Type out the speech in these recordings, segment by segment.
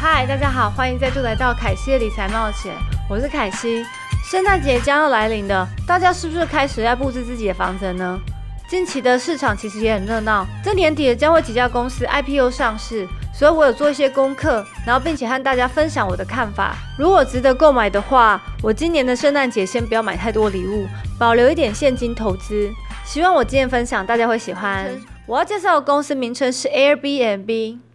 嗨，大家好，欢迎再度来到凯西的理财冒险，我是凯西。圣诞节将要来临的，大家是不是开始要布置自己的房子呢？近期的市场其实也很热闹，这年底将会几家公司 IPO 上市，所以我有做一些功课，然后并且和大家分享我的看法。如果值得购买的话，我今年的圣诞节先不要买太多礼物，保留一点现金投资。希望我今天分享大家会喜欢。我要介绍的公司名称是 Airbnb。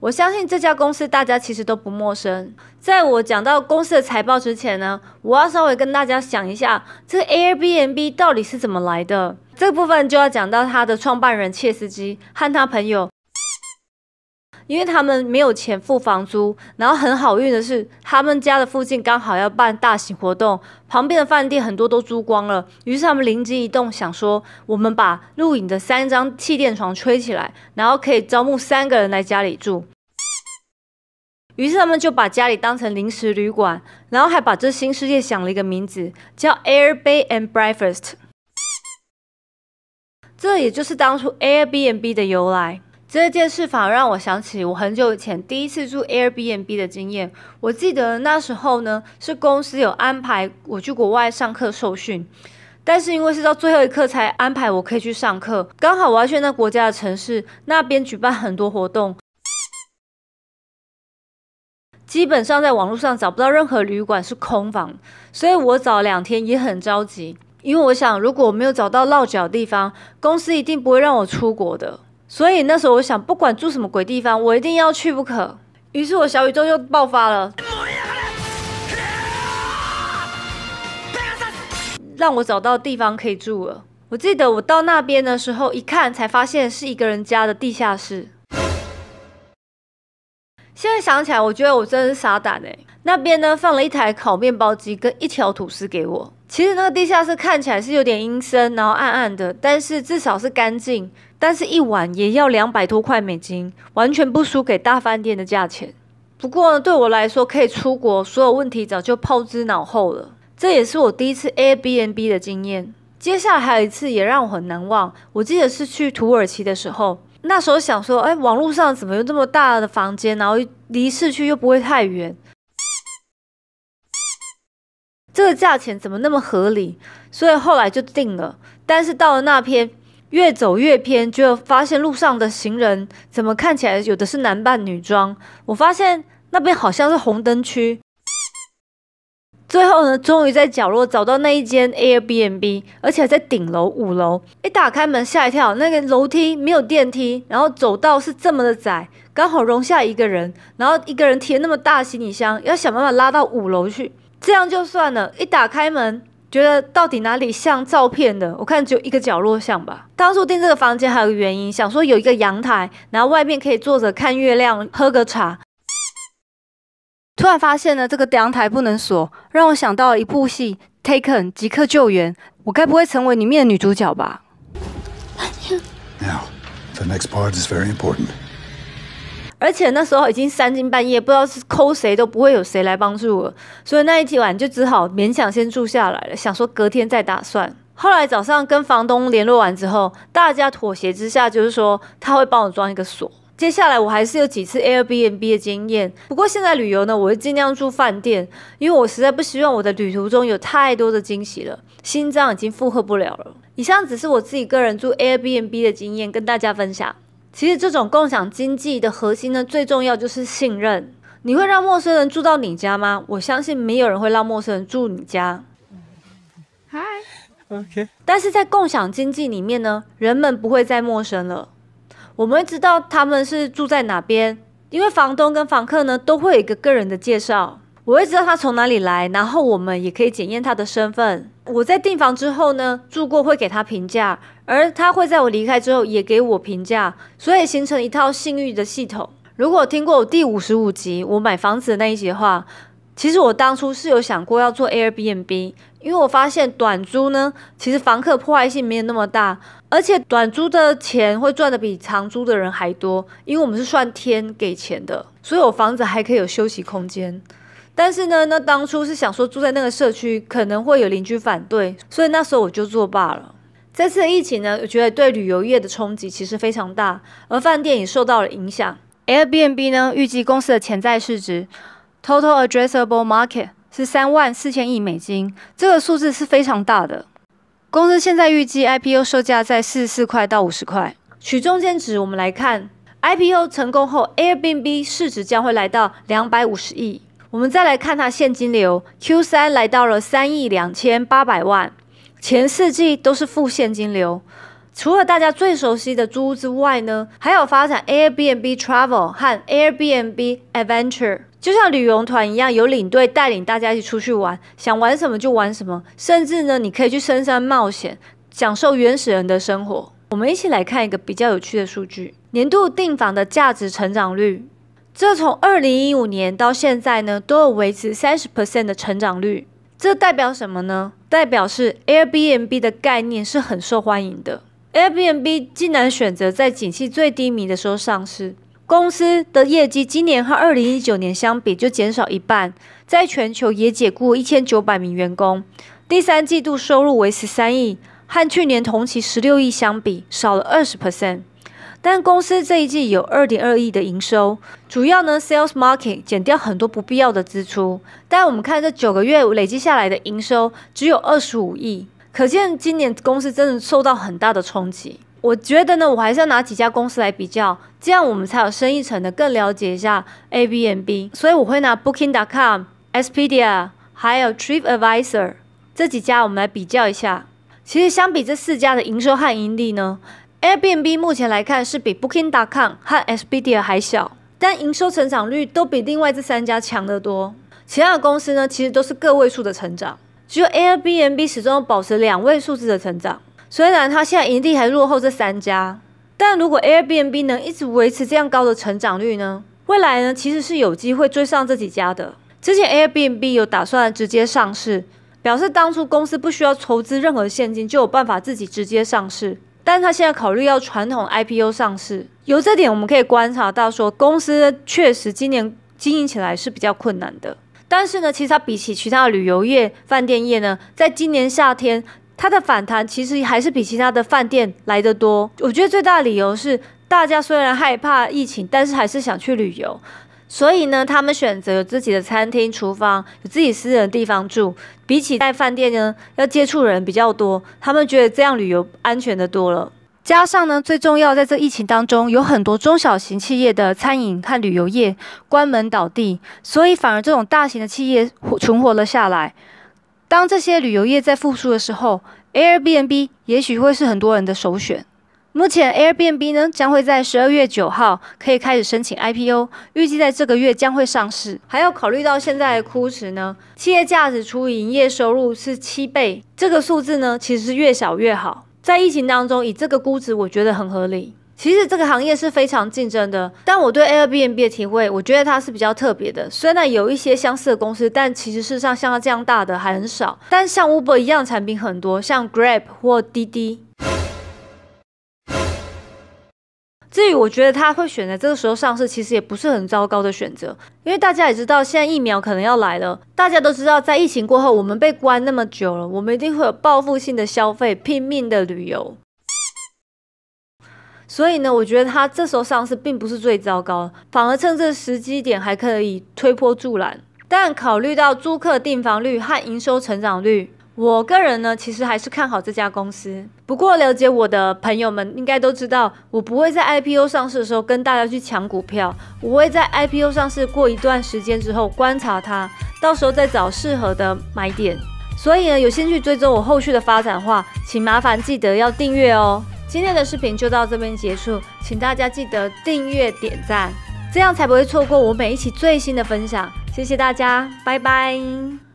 我相信这家公司大家其实都不陌生。在我讲到公司的财报之前呢，我要稍微跟大家讲一下这个 Airbnb 到底是怎么来的。这部分就要讲到他的创办人切斯基和他朋友。因为他们没有钱付房租，然后很好运的是，他们家的附近刚好要办大型活动，旁边的饭店很多都租光了。于是他们灵机一动，想说我们把录影的三张气垫床吹起来，然后可以招募三个人来家里住。于是他们就把家里当成临时旅馆，然后还把这新世界想了一个名字，叫 Air Bay and Breakfast。这也就是当初 Airbnb 的由来。这件事反而让我想起我很久以前第一次住 Airbnb 的经验。我记得那时候呢，是公司有安排我去国外上课受训，但是因为是到最后一刻才安排我可以去上课，刚好我要去那国家的城市，那边举办很多活动，基本上在网络上找不到任何旅馆是空房，所以我找两天也很着急，因为我想如果我没有找到落脚地方，公司一定不会让我出国的。所以那时候我想，不管住什么鬼地方，我一定要去不可。于是我小宇宙就爆发了，让我找到地方可以住了。我记得我到那边的时候，一看才发现是一个人家的地下室。现在想起来，我觉得我真的是傻胆哎。那边呢放了一台烤面包机跟一条吐司给我。其实那个地下室看起来是有点阴森，然后暗暗的，但是至少是干净。但是，一晚也要两百多块美金，完全不输给大饭店的价钱。不过呢，对我来说，可以出国，所有问题早就抛之脑后了。这也是我第一次 Airbnb 的经验。接下来还有一次也让我很难忘，我记得是去土耳其的时候。那时候想说，哎，网络上怎么有这么大的房间，然后离市区又不会太远，这个价钱怎么那么合理？所以后来就定了。但是到了那边。越走越偏，就发现路上的行人怎么看起来有的是男扮女装。我发现那边好像是红灯区。最后呢，终于在角落找到那一间 Airbnb，而且在顶楼五楼。一打开门，吓一跳，那个楼梯没有电梯，然后走道是这么的窄，刚好容下一个人，然后一个人提那么大行李箱，要想办法拉到五楼去。这样就算了，一打开门。觉得到底哪里像照片的？我看只有一个角落像吧。当初订这个房间还有个原因，想说有一个阳台，然后外面可以坐着看月亮、喝个茶。突然发现呢，这个阳台不能锁，让我想到了一部戏《Taken》即刻救援。我该不会成为里面的女主角吧？Now, the next part is very important. 而且那时候已经三更半夜，不知道是抠谁都不会有谁来帮助我，所以那一天晚就只好勉强先住下来了，想说隔天再打算。后来早上跟房东联络完之后，大家妥协之下，就是说他会帮我装一个锁。接下来我还是有几次 Airbnb 的经验，不过现在旅游呢，我会尽量住饭店，因为我实在不希望我的旅途中有太多的惊喜了，心脏已经负荷不了了。以上只是我自己个人住 Airbnb 的经验，跟大家分享。其实这种共享经济的核心呢，最重要就是信任。你会让陌生人住到你家吗？我相信没有人会让陌生人住你家。Hi，OK。但是在共享经济里面呢，人们不会再陌生了。我们会知道他们是住在哪边，因为房东跟房客呢都会有一个个人的介绍。我会知道他从哪里来，然后我们也可以检验他的身份。我在订房之后呢，住过会给他评价，而他会在我离开之后也给我评价，所以形成一套信誉的系统。如果听过我第五十五集我买房子的那一集的话，其实我当初是有想过要做 Airbnb，因为我发现短租呢，其实房客破坏性没有那么大，而且短租的钱会赚的比长租的人还多，因为我们是算天给钱的，所以我房子还可以有休息空间。但是呢，那当初是想说住在那个社区可能会有邻居反对，所以那时候我就作罢了。这次疫情呢，我觉得对旅游业的冲击其实非常大，而饭店也受到了影响。Airbnb 呢，预计公司的潜在市值 （Total Addressable Market） 是三万四千亿美金，这个数字是非常大的。公司现在预计 IPO 售价在四十四块到五十块。取中间值，我们来看 IPO 成功后，Airbnb 市值将会来到两百五十亿。我们再来看它现金流，Q 三来到了三亿两千八百万。前四季都是负现金流，除了大家最熟悉的租屋之外呢，还有发展 Airbnb Travel 和 Airbnb Adventure，就像旅游团一样，有领队带领大家一起出去玩，想玩什么就玩什么，甚至呢，你可以去深山冒险，享受原始人的生活。我们一起来看一个比较有趣的数据：年度订房的价值成长率，这从二零一五年到现在呢，都有维持三十 percent 的成长率。这代表什么呢？代表是 Airbnb 的概念是很受欢迎的。Airbnb 竟然选择在景气最低迷的时候上市，公司的业绩今年和二零一九年相比就减少一半，在全球也解雇一千九百名员工。第三季度收入为十三亿，和去年同期十六亿相比少了二十 percent。但公司这一季有二点二亿的营收，主要呢 sales market 减掉很多不必要的支出。但我们看这九个月累积下来的营收只有二十五亿，可见今年公司真的受到很大的冲击。我觉得呢，我还是要拿几家公司来比较，这样我们才有生意层的更了解一下 A B N B。所以我会拿 Booking.com、Expedia 还有 TripAdvisor 这几家我们来比较一下。其实相比这四家的营收和盈利呢？Airbnb 目前来看是比 Booking.com 和 Expedia 还小，但营收成长率都比另外这三家强得多。其他的公司呢，其实都是个位数的成长，只有 Airbnb 始终保持两位数字的成长。虽然它现在盈利还落后这三家，但如果 Airbnb 能一直维持这样高的成长率呢，未来呢其实是有机会追上这几家的。之前 Airbnb 有打算直接上市，表示当初公司不需要筹资任何现金就有办法自己直接上市。但他现在考虑要传统 IPO 上市，由这点我们可以观察到，说公司确实今年经营起来是比较困难的。但是呢，其实它比起其他的旅游业、饭店业呢，在今年夏天它的反弹其实还是比其他的饭店来得多。我觉得最大的理由是，大家虽然害怕疫情，但是还是想去旅游。所以呢，他们选择有自己的餐厅、厨房，有自己私人的地方住，比起在饭店呢，要接触人比较多，他们觉得这样旅游安全的多了。加上呢，最重要在这疫情当中，有很多中小型企业的餐饮和旅游业关门倒地，所以反而这种大型的企业存活了下来。当这些旅游业在复苏的时候，Airbnb 也许会是很多人的首选。目前 Airbnb 呢将会在十二月九号可以开始申请 IPO，预计在这个月将会上市。还要考虑到现在的估值呢，企业价值除以营业收入是七倍，这个数字呢其实是越小越好。在疫情当中以这个估值，我觉得很合理。其实这个行业是非常竞争的，但我对 Airbnb 的体会，我觉得它是比较特别的。虽然有一些相似的公司，但其实事实上像它这样大的还很少。但像 Uber 一样产品很多，像 Grab 或滴滴。至于我觉得他会选择这个时候上市，其实也不是很糟糕的选择，因为大家也知道现在疫苗可能要来了，大家都知道在疫情过后，我们被关那么久了，我们一定会有报复性的消费，拼命的旅游。所以呢，我觉得他这时候上市并不是最糟糕，反而趁这时机点还可以推波助澜。但考虑到租客订房率和营收成长率。我个人呢，其实还是看好这家公司。不过，了解我的朋友们应该都知道，我不会在 IPO 上市的时候跟大家去抢股票，我会在 IPO 上市过一段时间之后观察它，到时候再找适合的买点。所以呢，有兴趣追踪我后续的发展的话，请麻烦记得要订阅哦。今天的视频就到这边结束，请大家记得订阅点赞，这样才不会错过我每一期最新的分享。谢谢大家，拜拜。